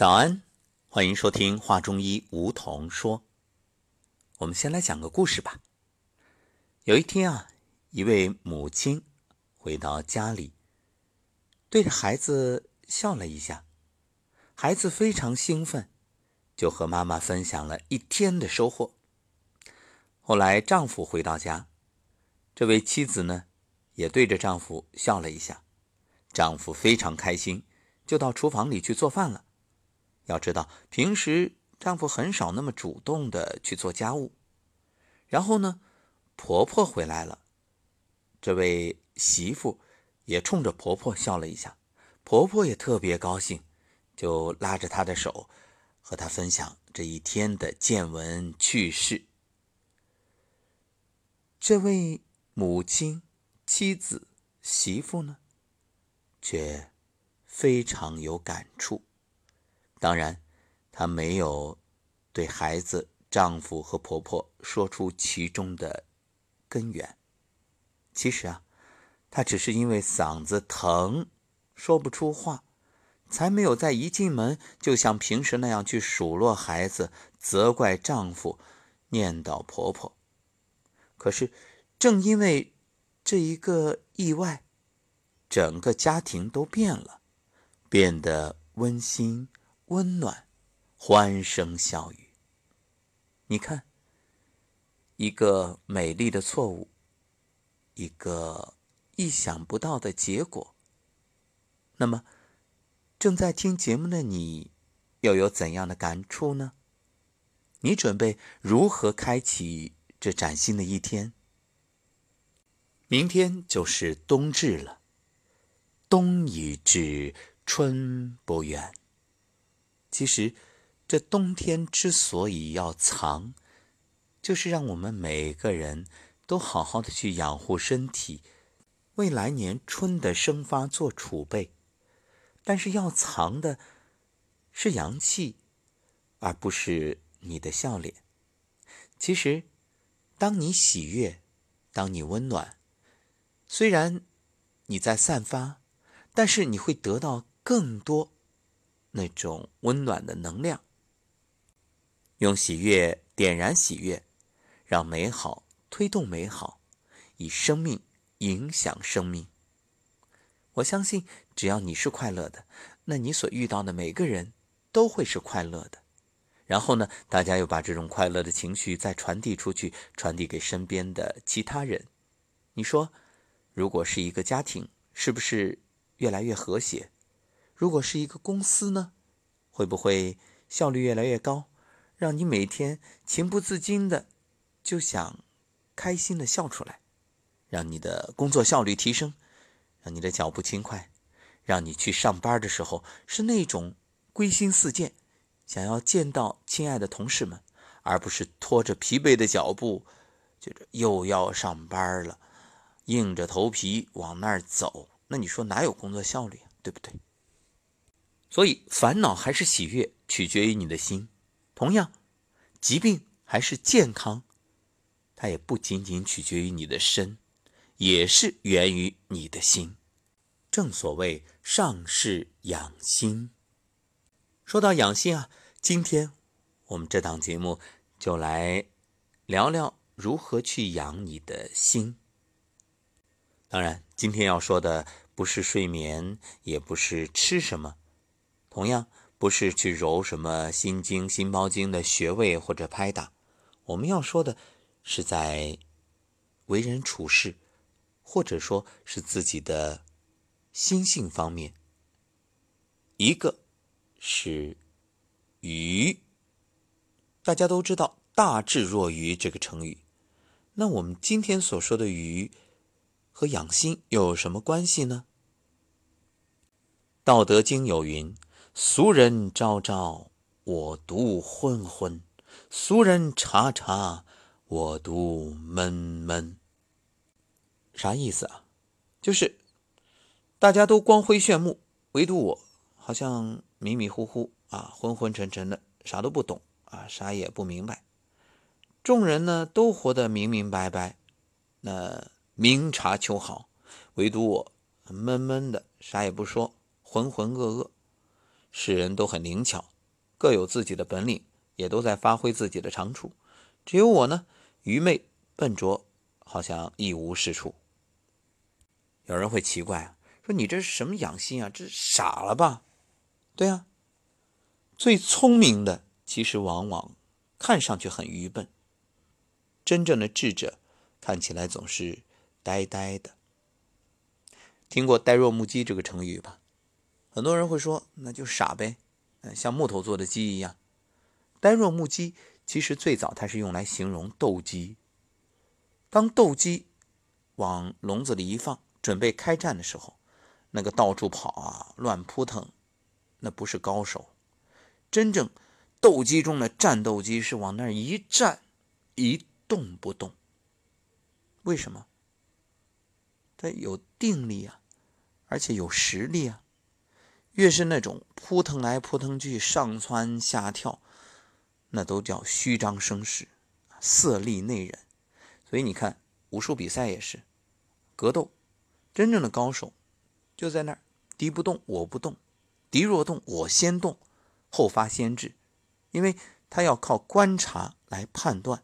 早安，欢迎收听《画中医梧桐说》。我们先来讲个故事吧。有一天啊，一位母亲回到家里，对着孩子笑了一下，孩子非常兴奋，就和妈妈分享了一天的收获。后来丈夫回到家，这位妻子呢，也对着丈夫笑了一下，丈夫非常开心，就到厨房里去做饭了。要知道，平时丈夫很少那么主动的去做家务。然后呢，婆婆回来了，这位媳妇也冲着婆婆笑了一下，婆婆也特别高兴，就拉着她的手，和她分享这一天的见闻趣事。这位母亲、妻子、媳妇呢，却非常有感触。当然，她没有对孩子、丈夫和婆婆说出其中的根源。其实啊，她只是因为嗓子疼，说不出话，才没有在一进门就像平时那样去数落孩子、责怪丈夫、念叨婆婆。可是，正因为这一个意外，整个家庭都变了，变得温馨。温暖，欢声笑语。你看，一个美丽的错误，一个意想不到的结果。那么，正在听节目的你，又有怎样的感触呢？你准备如何开启这崭新的一天？明天就是冬至了，冬已至，春不远。其实，这冬天之所以要藏，就是让我们每个人都好好的去养护身体，为来年春的生发做储备。但是要藏的是阳气，而不是你的笑脸。其实，当你喜悦，当你温暖，虽然你在散发，但是你会得到更多。那种温暖的能量，用喜悦点燃喜悦，让美好推动美好，以生命影响生命。我相信，只要你是快乐的，那你所遇到的每个人都会是快乐的。然后呢，大家又把这种快乐的情绪再传递出去，传递给身边的其他人。你说，如果是一个家庭，是不是越来越和谐？如果是一个公司呢，会不会效率越来越高，让你每天情不自禁的就想开心的笑出来，让你的工作效率提升，让你的脚步轻快，让你去上班的时候是那种归心似箭，想要见到亲爱的同事们，而不是拖着疲惫的脚步，觉着又要上班了，硬着头皮往那儿走，那你说哪有工作效率啊？对不对？所以，烦恼还是喜悦，取决于你的心；同样，疾病还是健康，它也不仅仅取决于你的身，也是源于你的心。正所谓上士养心。说到养心啊，今天我们这档节目就来聊聊如何去养你的心。当然，今天要说的不是睡眠，也不是吃什么。同样不是去揉什么心经、心包经的穴位或者拍打，我们要说的是在为人处事，或者说是自己的心性方面。一个是愚，大家都知道“大智若愚”这个成语，那我们今天所说的愚和养心又有什么关系呢？《道德经》有云。俗人昭昭，我独昏昏；俗人察察，我独闷闷。啥意思啊？就是大家都光辉炫目，唯独我好像迷迷糊糊啊，昏昏沉沉的，啥都不懂啊，啥也不明白。众人呢都活得明明白白，那明察秋毫，唯独我闷闷的，啥也不说，浑浑噩噩。世人都很灵巧，各有自己的本领，也都在发挥自己的长处。只有我呢，愚昧笨拙，好像一无是处。有人会奇怪啊，说你这是什么养心啊？这傻了吧？对啊，最聪明的其实往往看上去很愚笨，真正的智者看起来总是呆呆的。听过“呆若木鸡”这个成语吧？很多人会说，那就傻呗，像木头做的鸡一样。呆若木鸡，其实最早它是用来形容斗鸡。当斗鸡往笼子里一放，准备开战的时候，那个到处跑啊，乱扑腾，那不是高手。真正斗鸡中的战斗机是往那儿一站，一动不动。为什么？它有定力啊，而且有实力啊。越是那种扑腾来扑腾去、上蹿下跳，那都叫虚张声势、色厉内荏。所以你看，武术比赛也是格斗，真正的高手就在那儿，敌不动我不动，敌若动我先动，后发先至，因为他要靠观察来判断。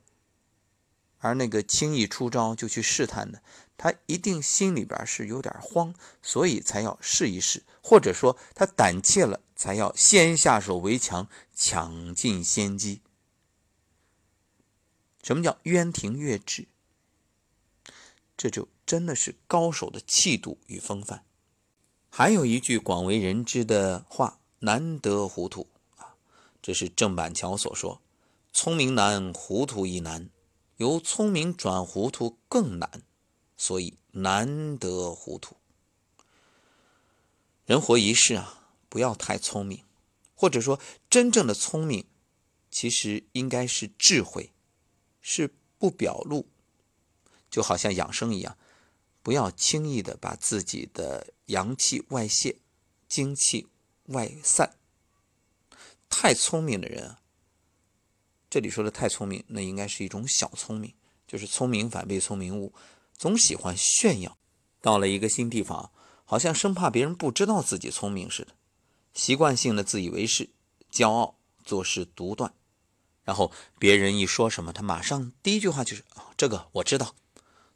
而那个轻易出招就去试探的，他一定心里边是有点慌，所以才要试一试，或者说他胆怯了，才要先下手为强，抢尽先机。什么叫渊庭月至？这就真的是高手的气度与风范。还有一句广为人知的话：“难得糊涂啊！”这是郑板桥所说：“聪明难，糊涂亦难。”由聪明转糊涂更难，所以难得糊涂。人活一世啊，不要太聪明，或者说真正的聪明，其实应该是智慧，是不表露，就好像养生一样，不要轻易的把自己的阳气外泄，精气外散。太聪明的人啊。这里说的太聪明，那应该是一种小聪明，就是聪明反被聪明误，总喜欢炫耀。到了一个新地方，好像生怕别人不知道自己聪明似的，习惯性的自以为是，骄傲，做事独断。然后别人一说什么，他马上第一句话就是：“啊，这个我知道。”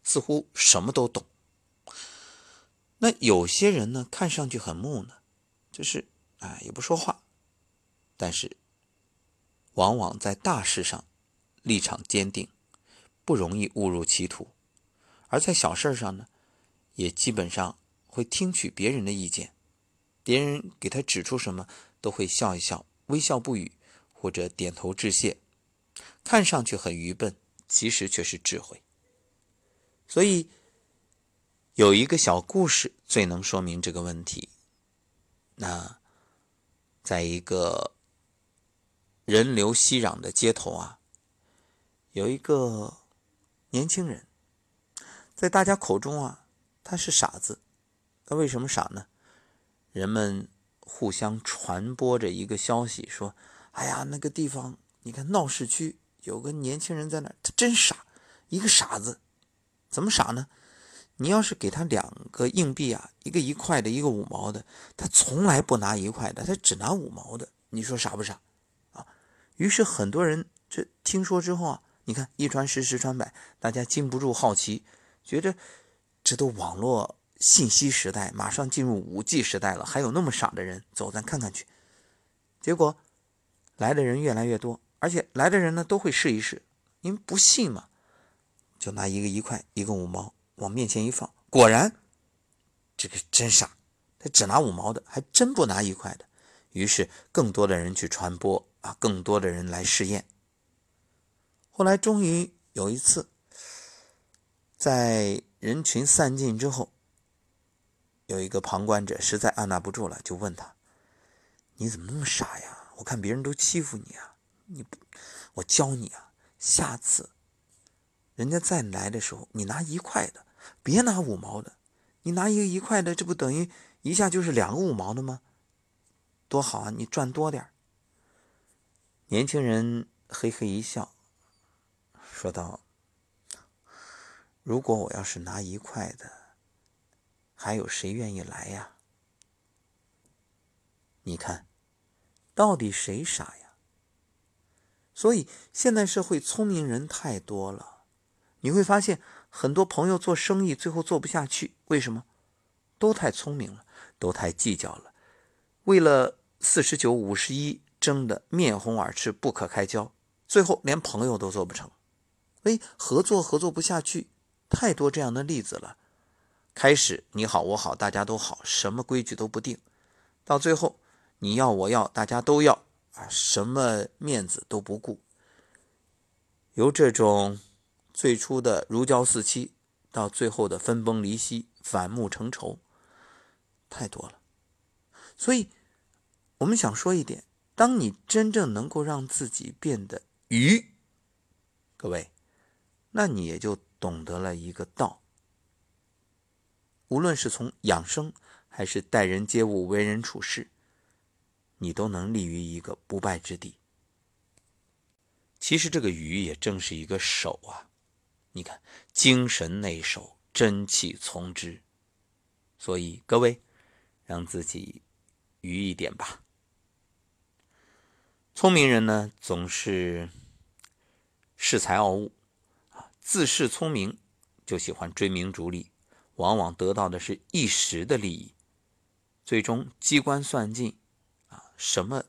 似乎什么都懂。那有些人呢，看上去很木讷，就是哎也不说话，但是。往往在大事上立场坚定，不容易误入歧途；而在小事上呢，也基本上会听取别人的意见。别人给他指出什么，都会笑一笑，微笑不语，或者点头致谢。看上去很愚笨，其实却是智慧。所以有一个小故事最能说明这个问题。那在一个。人流熙攘的街头啊，有一个年轻人，在大家口中啊，他是傻子。他为什么傻呢？人们互相传播着一个消息，说：“哎呀，那个地方，你看闹市区有个年轻人在那儿，他真傻，一个傻子。怎么傻呢？你要是给他两个硬币啊，一个一块的，一个五毛的，他从来不拿一块的，他只拿五毛的。你说傻不傻？”于是很多人这听说之后啊，你看一传十，十传百，大家禁不住好奇，觉得这都网络信息时代，马上进入五 G 时代了，还有那么傻的人，走，咱看看去。结果来的人越来越多，而且来的人呢都会试一试，因为不信嘛，就拿一个一块，一个五毛往面前一放，果然这个真傻，他只拿五毛的，还真不拿一块的。于是更多的人去传播。啊，更多的人来试验。后来终于有一次，在人群散尽之后，有一个旁观者实在按捺不住了，就问他：“你怎么那么傻呀？我看别人都欺负你啊！你不，我教你啊，下次人家再来的时候，你拿一块的，别拿五毛的。你拿一个一块的，这不等于一下就是两个五毛的吗？多好啊！你赚多点年轻人嘿嘿一笑，说道：“如果我要是拿一块的，还有谁愿意来呀？你看，到底谁傻呀？所以现代社会聪明人太多了，你会发现很多朋友做生意最后做不下去，为什么？都太聪明了，都太计较了，为了四十九五十一争得面红耳赤、不可开交，最后连朋友都做不成。哎，合作合作不下去，太多这样的例子了。开始你好我好大家都好，什么规矩都不定，到最后你要我要大家都要啊，什么面子都不顾。由这种最初的如胶似漆，到最后的分崩离析、反目成仇，太多了。所以，我们想说一点：当你真正能够让自己变得愚，各位。那你也就懂得了一个道。无论是从养生，还是待人接物、为人处事，你都能立于一个不败之地。其实这个愚也正是一个守啊，你看，精神内守，真气从之。所以各位，让自己愚一点吧。聪明人呢，总是恃才傲物。啊自恃聪明，就喜欢追名逐利，往往得到的是一时的利益，最终机关算尽，啊，什么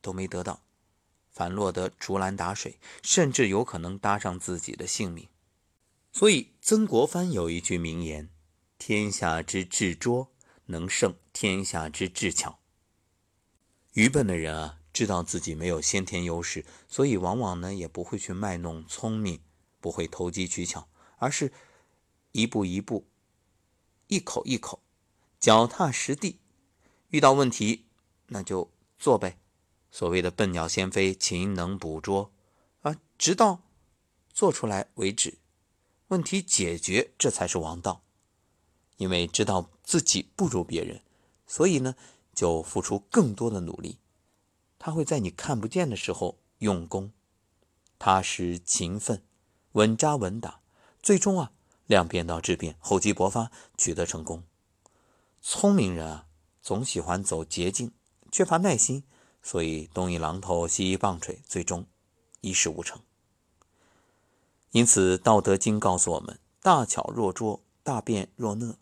都没得到，反落得竹篮打水，甚至有可能搭上自己的性命。所以曾国藩有一句名言：“天下之智拙，能胜天下之智巧。”愚笨的人啊，知道自己没有先天优势，所以往往呢也不会去卖弄聪明。不会投机取巧，而是一步一步、一口一口、脚踏实地。遇到问题，那就做呗。所谓的“笨鸟先飞，勤能补拙”，啊，直到做出来为止。问题解决，这才是王道。因为知道自己不如别人，所以呢，就付出更多的努力。他会在你看不见的时候用功、踏实、勤奋。稳扎稳打，最终啊，量变到质变，厚积薄发，取得成功。聪明人啊，总喜欢走捷径，缺乏耐心，所以东一榔头西一棒槌，最终一事无成。因此，《道德经》告诉我们：大巧若拙，大辩若讷。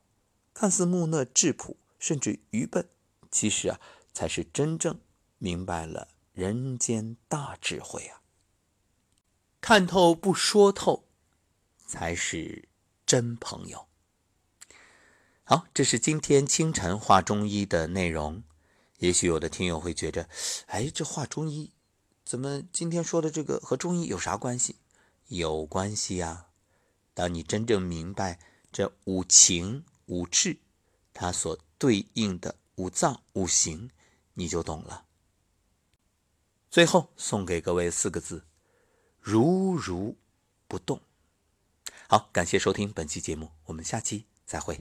看似木讷质朴，甚至愚笨，其实啊，才是真正明白了人间大智慧啊。看透不说透，才是真朋友。好，这是今天清晨画中医的内容。也许有的听友会觉着，哎，这画中医怎么今天说的这个和中医有啥关系？有关系呀。当你真正明白这五情五志，它所对应的五脏五行，你就懂了。最后送给各位四个字。如如不动。好，感谢收听本期节目，我们下期再会。